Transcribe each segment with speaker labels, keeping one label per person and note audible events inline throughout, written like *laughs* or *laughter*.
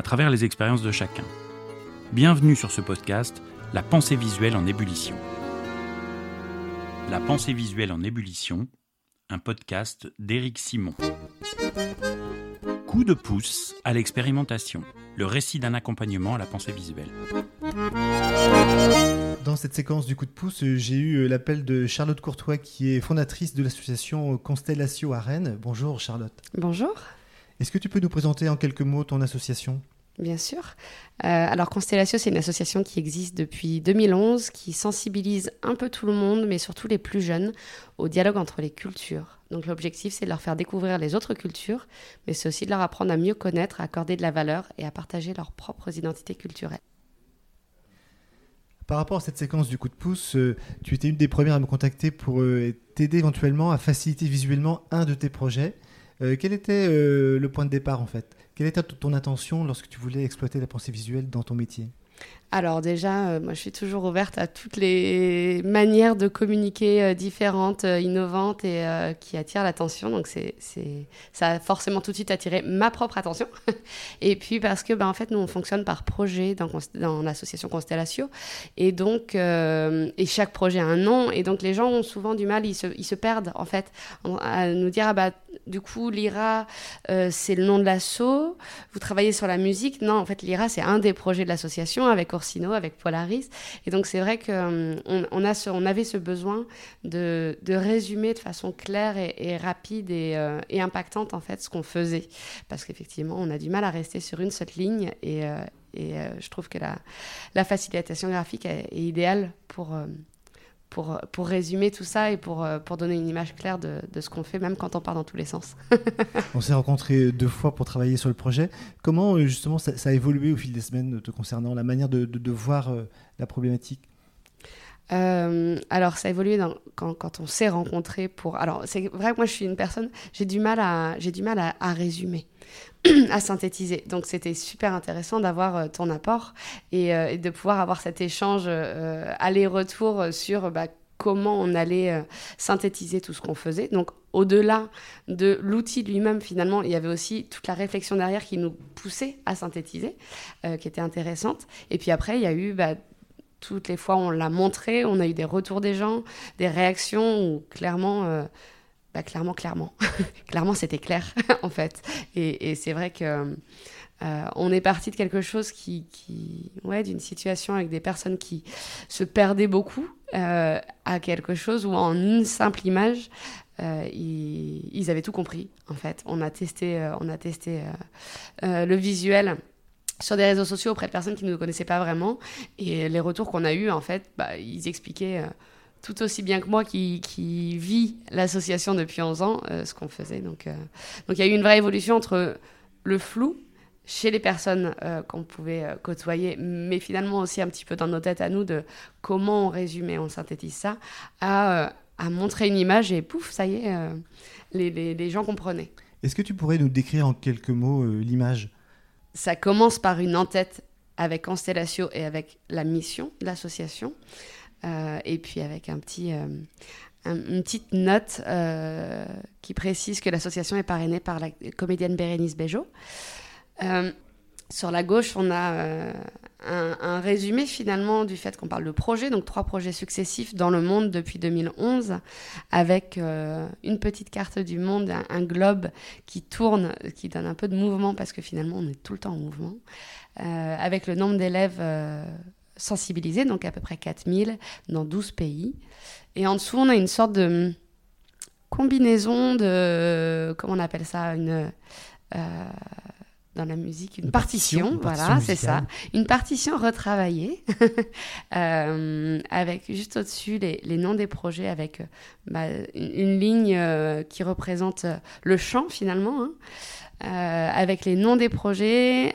Speaker 1: à travers les expériences de chacun. Bienvenue sur ce podcast, La pensée visuelle en ébullition. La pensée visuelle en ébullition, un podcast d'Éric Simon. Coup de pouce à l'expérimentation, le récit d'un accompagnement à la pensée visuelle.
Speaker 2: Dans cette séquence du coup de pouce, j'ai eu l'appel de Charlotte Courtois, qui est fondatrice de l'association Constellatio à Rennes. Bonjour Charlotte.
Speaker 3: Bonjour.
Speaker 2: Est-ce que tu peux nous présenter en quelques mots ton association?
Speaker 3: Bien sûr. Euh, alors Constellatio, c'est une association qui existe depuis 2011, qui sensibilise un peu tout le monde, mais surtout les plus jeunes, au dialogue entre les cultures. Donc l'objectif, c'est de leur faire découvrir les autres cultures, mais c'est aussi de leur apprendre à mieux connaître, à accorder de la valeur et à partager leurs propres identités culturelles.
Speaker 2: Par rapport à cette séquence du coup de pouce, euh, tu étais une des premières à me contacter pour euh, t'aider éventuellement à faciliter visuellement un de tes projets. Euh, quel était le point de départ en fait? Quelle était ton intention lorsque tu voulais exploiter la pensée visuelle dans ton métier?
Speaker 3: Alors déjà, euh, moi je suis toujours ouverte à toutes les manières de communiquer euh, différentes, euh, innovantes et qui attirent l'attention. Donc c'est, ça a forcément tout de suite attiré ma propre attention. *laughs* et puis parce que ben, en fait nous on fonctionne par projet dans, dans l'association Constellatio. Et donc et chaque projet a un nom. Et donc les gens ont souvent du mal, ils se, ils se perdent en fait à nous dire ah bah du coup l'IRA c'est le nom de l'assaut. Vous travaillez sur la musique. Non en fait l'IRA c'est un des projets de l'association avec Orsino, avec Polaris. Et donc c'est vrai qu'on on a on avait ce besoin de, résumer de façon claire et, rapide euh, et, impactante en fait ce qu'on faisait. Parce qu'effectivement, on a du mal à rester sur une seule ligne et, euh, euh, je trouve que la, la facilitation graphique est idéale pour pour, pour résumer tout ça et pour, euh, pour donner une image claire de, de ce qu'on fait, même quand on part dans tous les sens. *laughs*
Speaker 2: on s'est rencontrés deux fois pour travailler sur le projet. Comment euh, justement ça, a évolué au fil des semaines te concernant, la manière de, de, voir euh, la problématique?
Speaker 3: Alors, ça a évolué dans, quand, quand, on s'est rencontrés pour. Alors, c'est vrai que moi, je suis une personne, j'ai du mal à, j'ai du mal à, à résumer. *clears throat* à synthétiser. Donc c'était super intéressant d'avoir euh, ton apport euh, et, de pouvoir avoir cet échange euh, aller-retour sur bah, comment on allait synthétiser tout ce qu'on faisait. Donc au-delà de l'outil lui-même, finalement, il y avait aussi toute la réflexion derrière qui nous poussait à synthétiser, qui était intéressante. Et puis après, il y a eu... Bah, toutes les fois où on l'a montré, on a eu des retours des gens, des réactions où clairement bah, clairement, clairement. *laughs* clairement, c'était clair, *laughs* en fait. Et, c'est vrai que euh, on est parti de quelque chose qui, qui ouais, d'une situation avec des personnes qui se perdaient beaucoup euh, à quelque chose où en une simple image, euh, ils, avaient tout compris, en fait. On a testé, on a testé le visuel sur des réseaux sociaux auprès de personnes qui ne nous connaissaient pas vraiment. Et les retours qu'on a eus, en fait, bah, ils expliquaient tout aussi bien que moi qui, qui vit l'association depuis 11 ans, euh, ce qu'on faisait. Donc, euh, donc il y a eu une vraie évolution entre le flou chez les personnes euh, qu'on pouvait côtoyer, mais finalement aussi un petit peu dans nos têtes à nous de comment on résumait, on synthétise ça, à, à montrer une image et pouf, ça y est, les, les, les, gens comprenaient.
Speaker 2: Est-ce que tu pourrais nous décrire en quelques mots l'image?
Speaker 3: Ça commence par une en-tête avec Constellatio et avec la mission de l'association. Euh, et puis avec euh, une petite note euh, qui précise que l'association est parrainée par la comédienne Bérénice Bejo. sur la gauche, on a un, résumé finalement du fait qu'on parle de projets, donc trois projets successifs dans le monde depuis 2011, avec une petite carte du monde, un, globe qui tourne, qui donne un peu de mouvement parce que finalement on est tout le temps en mouvement, avec le nombre d'élèves sensibilisés, donc à peu près 4000 dans 12 pays. Et en dessous, on a une sorte de combinaison de, comment on appelle ça, une, euh, dans la musique une, partition, voilà, c'est ça, une partition retravaillée *laughs* euh, avec juste au-dessus les, les, noms des projets avec bah, une, ligne euh, qui représente le chant finalement. Hein. Euh, avec les noms des projets,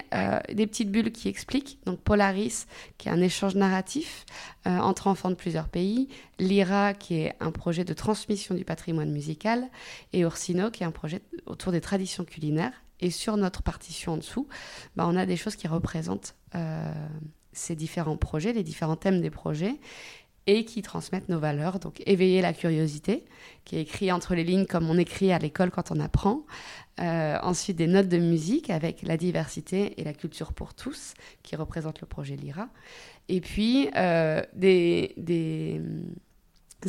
Speaker 3: des petites bulles qui expliquent. Donc Polaris, qui est un échange narratif entre enfants de plusieurs pays, Lyra, qui est un projet de transmission du patrimoine musical, et Orsino, qui est un projet autour des traditions culinaires. Et sur notre partition en dessous, bah, on a des choses qui représentent euh, ces différents projets, les différents thèmes des projets, et qui transmettent nos valeurs. Donc éveiller la curiosité, qui est écrit entre les lignes comme on écrit à l'école quand on apprend. Euh, ensuite des notes de musique avec la diversité et la culture pour tous, qui représentent le projet Lyra. Et puis euh, des, des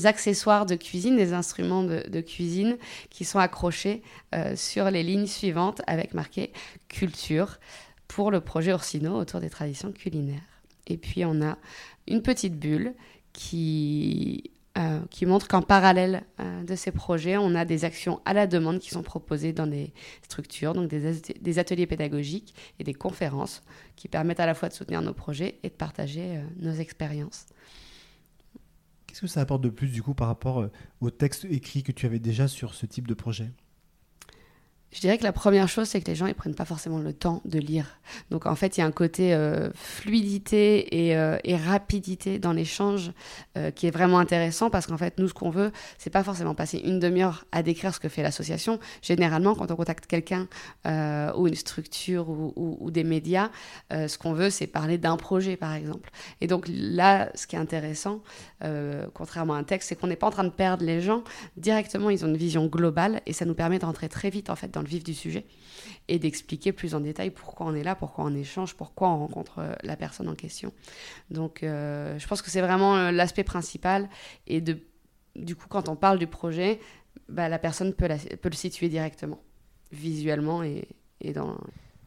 Speaker 3: accessoires de cuisine, des instruments de, cuisine qui sont accrochés euh, sur les lignes suivantes avec marqué culture pour le projet Orsino autour des traditions culinaires. Et puis on a une petite bulle qui, euh, montre qu'en parallèle euh, de ces projets, on a des actions à la demande qui sont proposées dans des structures, donc des ateliers pédagogiques et des conférences qui permettent à la fois de soutenir nos projets et de partager nos expériences.
Speaker 2: Qu'est-ce que ça apporte de plus du coup par rapport euh, au texte écrit que tu avais déjà sur ce type de projet?
Speaker 3: Je dirais que la première chose, c'est que les gens, ils prennent pas forcément le temps de lire. Donc, en fait, il y a un côté euh, fluidité euh, et, rapidité dans l'échange euh, qui est vraiment intéressant parce qu'en fait, nous, ce qu'on veut, c'est pas forcément passer une demi-heure à décrire ce que fait l'association. Généralement, quand on contacte quelqu'un ou une structure ou, des médias, ce qu'on veut, c'est parler d'un projet, par exemple. Et donc, là, ce qui est intéressant, contrairement à un texte, c'est qu'on n'est pas en train de perdre les gens. Directement, ils ont une vision globale et ça nous permet de rentrer très vite, en fait, dans le vif du sujet et d'expliquer plus en détail pourquoi on est là, pourquoi on échange, pourquoi on rencontre euh, la personne en question. Donc euh, je pense que c'est vraiment euh, l'aspect principal et de, du coup quand on parle du projet, bah, la personne peut, peut le situer directement, visuellement et, et dans...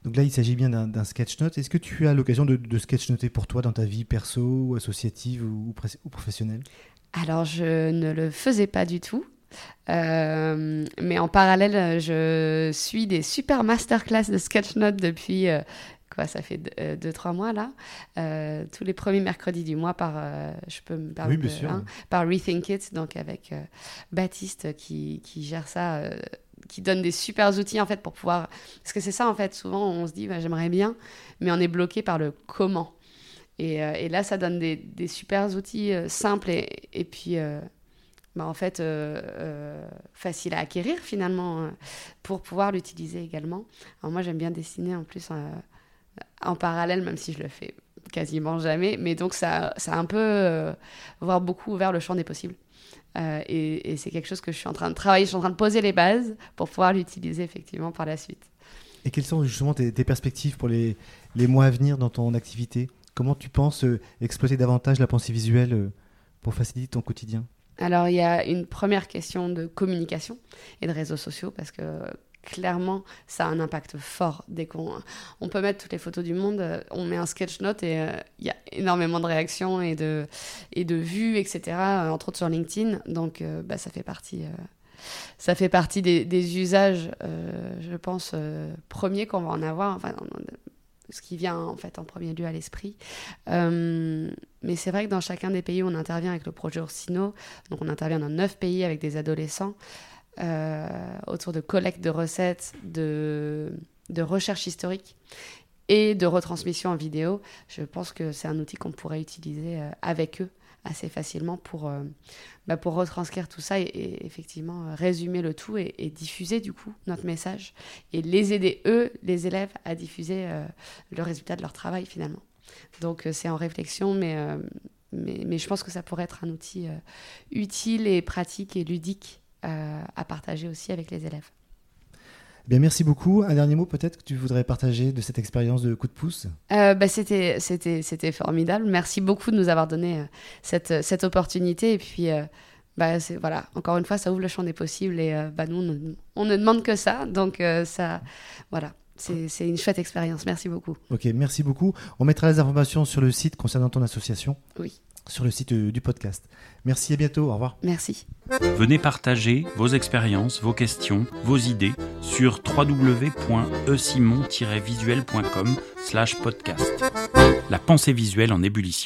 Speaker 2: Donc là, il s'agit bien d'un sketch note. Est-ce que tu as l'occasion de, de sketch noter pour toi dans ta vie perso, ou associative ou, ou professionnelle?
Speaker 3: Alors, je ne le faisais pas du tout. Euh, mais en parallèle, je suis des super masterclass de sketchnote depuis euh, quoi, ça fait 2-3 euh, mois là. tous les premiers mercredis du mois par, je peux me permettre, hein, par Rethink It, donc avec Baptiste qui, qui, gère ça. qui donne des super outils en fait pour pouvoir parce que c'est ça en fait souvent on se dit bah, j'aimerais bien mais on est bloqué par le comment et, et là ça donne des, des super outils simples et, et puis bah, en fait euh, euh, facile à acquérir finalement euh, pour pouvoir l'utiliser également. Moi j'aime bien dessiner en plus en parallèle même si je le fais quasiment jamais, mais donc ça, ça a un peu voire beaucoup ouvert le champ des possibles. et, c'est quelque chose que je suis en train de travailler, je suis en train de poser les bases pour pouvoir l'utiliser effectivement par la suite.
Speaker 2: Et quelles sont justement tes, perspectives pour les, mois à venir dans ton activité? Comment tu penses exploiter davantage la pensée visuelle pour faciliter ton quotidien?
Speaker 3: Alors, il y a une première question de communication et de réseaux sociaux parce que clairement, ça a un impact fort. Dès qu'on on peut mettre toutes les photos du monde, on met un sketch note et euh, il y a énormément de réactions et de, et de vues, etc., euh, entre autres sur LinkedIn. Donc, euh, bah, ça fait partie. ça fait partie des, usages, je pense, premiers qu'on va en avoir. Ce qui vient en fait en premier lieu à l'esprit. Euh, mais c'est vrai que dans chacun des pays où on intervient avec le projet Orsino, donc on intervient dans neuf pays avec des adolescents, euh, autour de collecte de recettes, de, de recherche historique et de retransmission en vidéo, je pense que c'est un outil qu'on pourrait utiliser euh, avec eux assez facilement pour, euh, bah, pour retranscrire tout ça et, effectivement euh, résumer le tout et, diffuser du coup notre message et les aider eux, les élèves, à diffuser euh, le résultat de leur travail finalement. Donc c'est en réflexion, mais, mais, mais, je pense que ça pourrait être un outil utile et pratique et ludique à partager aussi avec les élèves.
Speaker 2: Bien, merci beaucoup. Un dernier mot peut-être que tu voudrais partager de cette expérience de coup de pouce?
Speaker 3: Euh, bah, c'était, c'était, c'était formidable. Merci beaucoup de nous avoir donné euh, cette, cette opportunité. Et puis, euh, bah, c'est, voilà, encore une fois, ça ouvre le champ des possibles. Et bah, nous, on ne, demande que ça. Donc, ça, voilà. C'est, c'est une chouette expérience. Merci beaucoup.
Speaker 2: Ok, merci beaucoup. On mettra les informations sur le site concernant ton association.
Speaker 3: Oui.
Speaker 2: Sur le site du podcast. Merci, à bientôt, au revoir.
Speaker 3: Merci.
Speaker 1: Venez partager vos expériences, vos questions, vos idées sur www.esimon-visuel.com podcast. La pensée visuelle en ébullition.